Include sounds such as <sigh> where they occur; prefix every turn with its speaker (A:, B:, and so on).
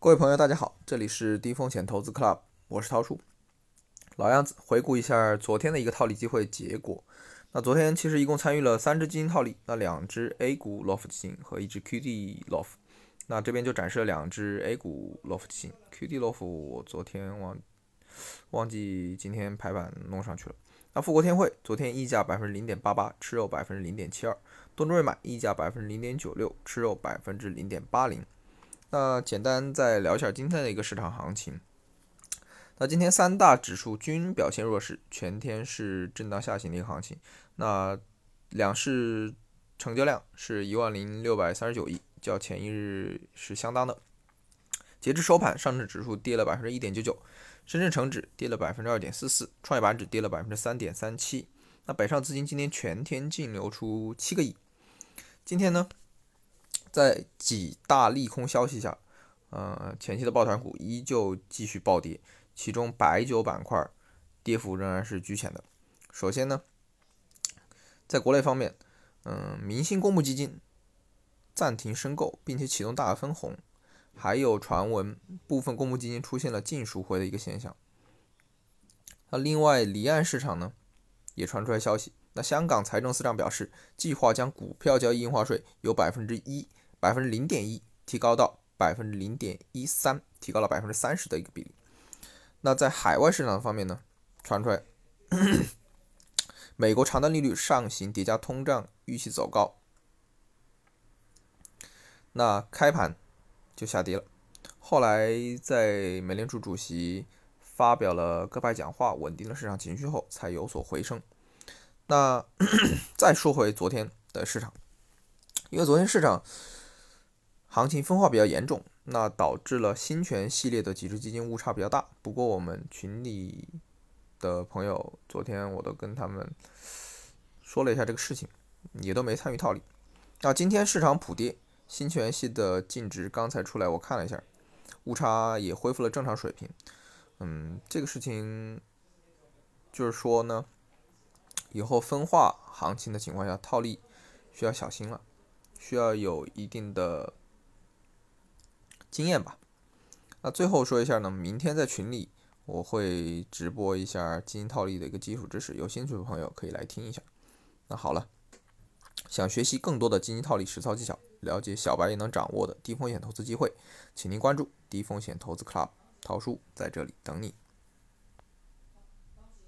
A: 各位朋友，大家好，这里是低风险投资 Club，我是涛叔。老样子，回顾一下昨天的一个套利机会结果。那昨天其实一共参与了三只基金套利，那两只 A 股 LOF 基金和一只 QD LOF。那这边就展示了两只 A 股 LOF 基金，QD LOF 我昨天忘忘记今天排版弄上去了。那富国天惠昨天溢价百分之零点八八，吃肉百分之零点七二；东证瑞买溢价百分之零点九六，吃肉百分之零点八零。那简单再聊一下今天的一个市场行情。那今天三大指数均表现弱势，全天是震荡下行的一个行情。那两市成交量是一万零六百三十九亿，较前一日是相当的。截至收盘，上证指数跌了百分之一点九九，深圳成指跌了百分之二点四四，创业板指跌了百分之三点三七。那北上资金今天全天净流出七个亿。今天呢？在几大利空消息下，呃，前期的抱团股依旧继续暴跌，其中白酒板块跌幅仍然是居前的。首先呢，在国内方面，嗯，明星公募基金暂停申购，并且启动大额分红，还有传闻部分公募基金出现了净赎回的一个现象。那另外离岸市场呢，也传出来消息，那香港财政司长表示，计划将股票交易印花税由百分之一。百分之零点一提高到百分之零点一三，提高了百分之三十的一个比例。那在海外市场方面呢，传出来，<coughs> 美国长端利率上行叠加通胀预期走高，那开盘就下跌了。后来在美联储主席发表了鸽派讲话，稳定了市场情绪后，才有所回升。那 <coughs> 再说回昨天的市场，因为昨天市场。行情分化比较严重，那导致了新权系列的几只基金误差比较大。不过我们群里的朋友，昨天我都跟他们说了一下这个事情，也都没参与套利。那今天市场普跌，新权系的净值刚才出来，我看了一下，误差也恢复了正常水平。嗯，这个事情就是说呢，以后分化行情的情况下，套利需要小心了，需要有一定的。经验吧。那最后说一下呢，明天在群里我会直播一下基金套利的一个基础知识，有兴趣的朋友可以来听一下。那好了，想学习更多的基金套利实操技巧，了解小白也能掌握的低风险投资机会，请您关注低风险投资 Club，涛叔在这里等你。